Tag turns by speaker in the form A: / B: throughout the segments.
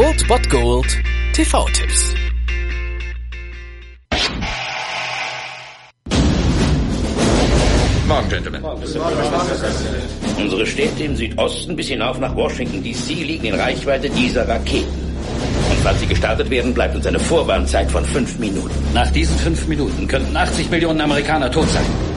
A: Old Bot Gold TV-Tipps.
B: Morgen, Gentlemen.
C: Unsere Städte im Südosten bis hinauf nach Washington DC liegen in Reichweite dieser Raketen. Und falls sie gestartet werden, bleibt uns eine Vorwarnzeit von fünf Minuten.
B: Nach diesen fünf Minuten könnten 80 Millionen Amerikaner tot sein.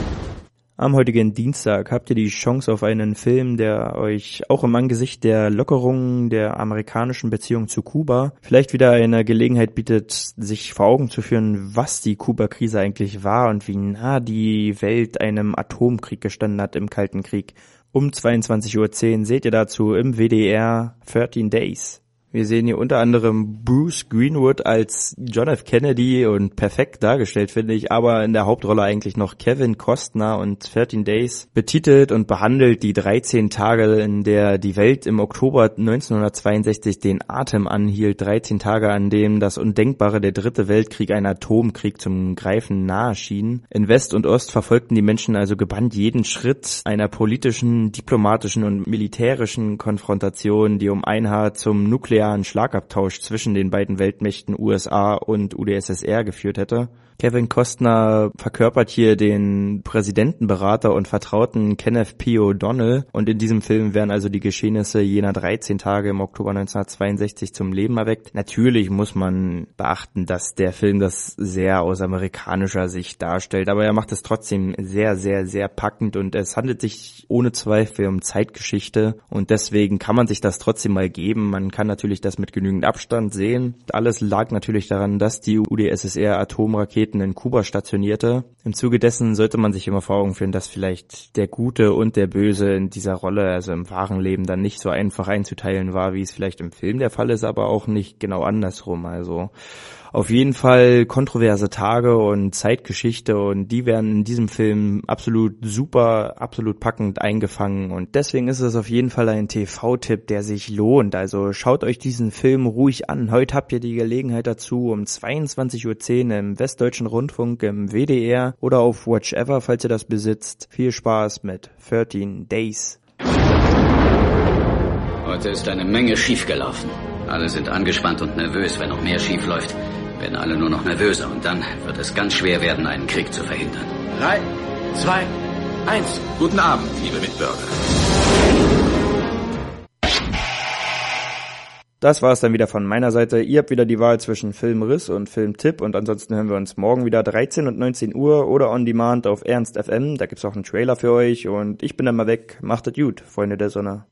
D: Am heutigen Dienstag habt ihr die Chance auf einen Film, der euch auch im Angesicht der Lockerungen der amerikanischen Beziehung zu Kuba vielleicht wieder eine Gelegenheit bietet, sich vor Augen zu führen, was die Kuba-Krise eigentlich war und wie nah die Welt einem Atomkrieg gestanden hat im Kalten Krieg. Um 22.10 Uhr seht ihr dazu im WDR 13 Days. Wir sehen hier unter anderem Bruce Greenwood als John F. Kennedy und perfekt dargestellt, finde ich, aber in der Hauptrolle eigentlich noch Kevin Costner und 13 Days betitelt und behandelt die 13 Tage, in der die Welt im Oktober 1962 den Atem anhielt. 13 Tage, an denen das Undenkbare der dritte Weltkrieg, ein Atomkrieg zum Greifen nahe schien. In West und Ost verfolgten die Menschen also gebannt jeden Schritt einer politischen, diplomatischen und militärischen Konfrontation, die um ein Haar zum Nuklear nuklearen Schlagabtausch zwischen den beiden Weltmächten USA und UdSSR geführt hätte. Kevin Costner verkörpert hier den Präsidentenberater und Vertrauten Kenneth P. O'Donnell und in diesem Film werden also die Geschehnisse jener 13 Tage im Oktober 1962 zum Leben erweckt. Natürlich muss man beachten, dass der Film das sehr aus amerikanischer Sicht darstellt, aber er macht es trotzdem sehr, sehr, sehr packend und es handelt sich ohne Zweifel um Zeitgeschichte und deswegen kann man sich das trotzdem mal geben. Man kann natürlich das mit genügend Abstand sehen. Alles lag natürlich daran, dass die UdSSR Atomraketen Raketen in Kuba stationierte. Im Zuge dessen sollte man sich immer vor Augen führen, dass vielleicht der Gute und der Böse in dieser Rolle, also im wahren Leben, dann nicht so einfach einzuteilen war, wie es vielleicht im Film der Fall ist, aber auch nicht genau andersrum. Also auf jeden Fall kontroverse Tage und Zeitgeschichte und die werden in diesem Film absolut super, absolut packend eingefangen und deswegen ist es auf jeden Fall ein TV-Tipp, der sich lohnt. Also schaut euch diesen Film ruhig an. Heute habt ihr die Gelegenheit dazu um 22.10 Uhr im Westdeutschen Rundfunk, im WDR oder auf Watch Ever, falls ihr das besitzt. Viel Spaß mit 13 Days.
E: Heute ist eine Menge schiefgelaufen. Alle sind angespannt und nervös, wenn noch mehr schief läuft werden alle nur noch nervöser und dann wird es ganz schwer werden, einen Krieg zu verhindern.
F: Drei, zwei, eins.
G: Guten Abend, liebe Mitbürger.
D: Das war es dann wieder von meiner Seite. Ihr habt wieder die Wahl zwischen Filmriss und Filmtipp und ansonsten hören wir uns morgen wieder 13 und 19 Uhr oder on demand auf Ernst FM. Da gibt's auch einen Trailer für euch und ich bin dann mal weg. Macht es gut, Freunde der Sonne.